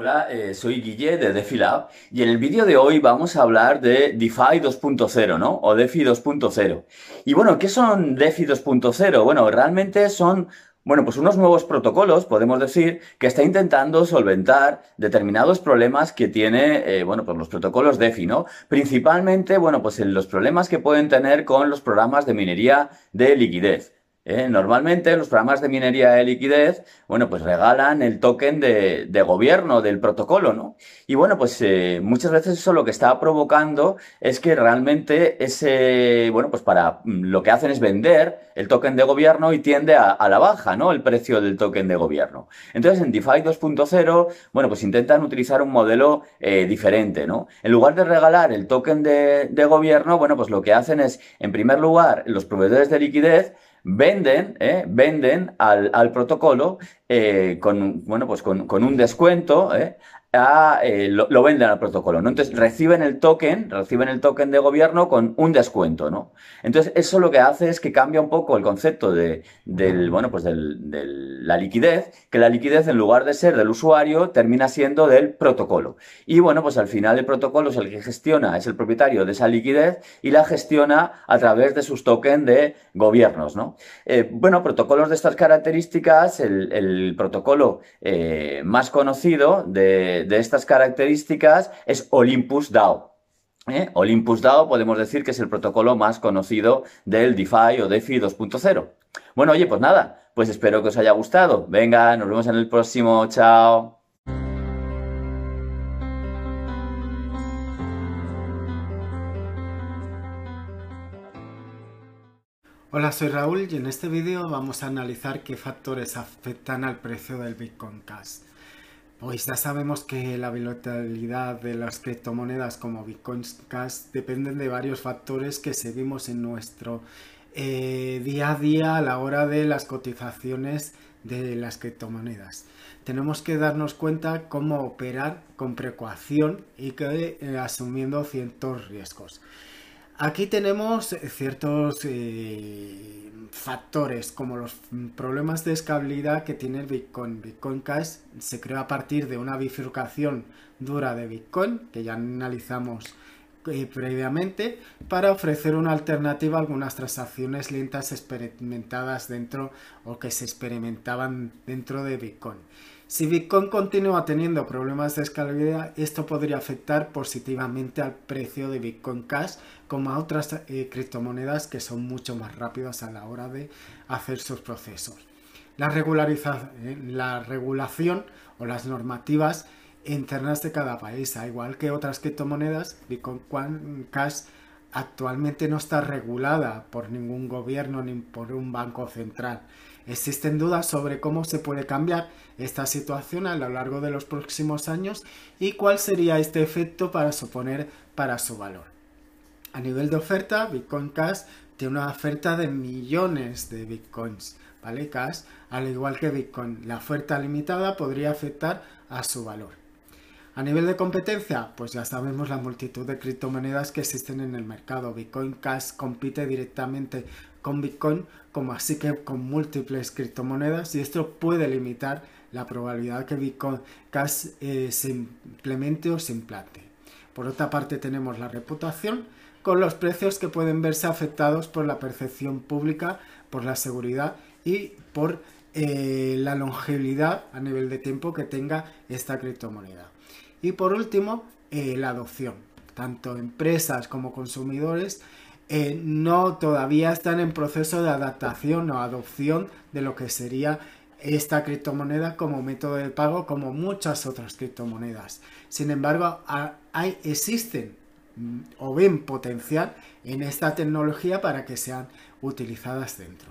Hola, eh, soy Guille de DefiLab y en el vídeo de hoy vamos a hablar de DeFi 2.0, ¿no? O DeFi 2.0. Y bueno, ¿qué son DeFi 2.0? Bueno, realmente son, bueno, pues unos nuevos protocolos, podemos decir, que está intentando solventar determinados problemas que tiene, eh, bueno, pues los protocolos DeFi, ¿no? Principalmente, bueno, pues en los problemas que pueden tener con los programas de minería de liquidez. ¿Eh? Normalmente los programas de minería de liquidez, bueno, pues regalan el token de, gobierno del protocolo, ¿no? Y bueno, pues eh, muchas veces eso lo que está provocando es que realmente ese, bueno, pues para mm, lo que hacen es vender el token de gobierno y tiende a, la baja, ¿no? El precio del token de gobierno. Entonces en DeFi 2.0, bueno, pues intentan utilizar un modelo eh, diferente, ¿no? En lugar de regalar el token de, de gobierno, bueno, pues lo que hacen es, en primer lugar, los proveedores de liquidez, venden, ¿eh? venden al, al protocolo eh, con, bueno, pues con, con un descuento ¿eh? Eh, lo, venden al protocolo. Entonces reciben el token, reciben el token de gobierno con un descuento, ¿no? Entonces eso lo que hace es que cambia un poco el concepto de, del, bueno, pues de la liquidez, que la liquidez en lugar de ser del usuario termina siendo del protocolo. Y bueno, pues al final el protocolo es el que gestiona, es el propietario de esa liquidez y la gestiona a través de sus tokens de gobiernos, ¿no? Eh, bueno, protocolos de estas características, el, protocolo eh, más conocido de de, estas características es Olympus DAO. ¿eh? Olympus DAO podemos decir que es el protocolo más conocido del DeFi o DeFi 2.0. Bueno, oye, pues nada, pues espero que os haya gustado. Venga, nos vemos en el próximo. Chao. Hola, soy Raúl y en este vídeo vamos a analizar qué factores afectan al precio del Bitcoin Cash. Pues ya sabemos que la volatilidad de las criptomonedas como Bitcoin Cash dependen de varios factores que seguimos en nuestro eh, día a día a la hora de las cotizaciones de las criptomonedas. Tenemos que darnos cuenta cómo operar con precaución y eh, asumiendo ciertos riesgos. Aquí tenemos ciertos eh, factores como los problemas de escalabilidad que tiene el Bitcoin. Bitcoin Cash se creó a partir de una bifurcación dura de Bitcoin, que ya analizamos eh, previamente, para ofrecer una alternativa a algunas transacciones lentas experimentadas dentro o que se experimentaban dentro de Bitcoin. Si Bitcoin continúa teniendo problemas de escalabilidad, esto podría afectar positivamente al precio de Bitcoin Cash como a otras eh, criptomonedas que son mucho más rápidas a la hora de hacer sus procesos. La, eh, la regulación o las normativas internas de cada país, al igual que otras criptomonedas, Bitcoin Cash actualmente no está regulada por ningún gobierno ni por un banco central. Existen dudas sobre cómo se puede cambiar esta situación a lo largo de los próximos años y cuál sería este efecto para suponer para su valor. A nivel de oferta, Bitcoin Cash tiene una oferta de millones de bitcoins, ¿vale? Cash, al igual que Bitcoin. La oferta limitada podría afectar a su valor. A nivel de competencia, pues ya sabemos la multitud de criptomonedas que existen en el mercado. Bitcoin Cash compite directamente con Bitcoin, como así que con múltiples criptomonedas, y esto puede limitar la probabilidad que Bitcoin Cash eh, se implemente o se implante. Por otra parte tenemos la reputación con los precios que pueden verse afectados por la percepción pública, por la seguridad y por eh, la longevidad a nivel de tiempo que tenga esta criptomoneda. Y por último, eh, la adopción. Tanto empresas como consumidores no todavía están en proceso de adaptación o adopción de lo que sería esta criptomoneda como método de pago como muchas otras criptomonedas. Sin embargo, hay, existen mm, o ven potencial en esta tecnología para que sean utilizadas dentro.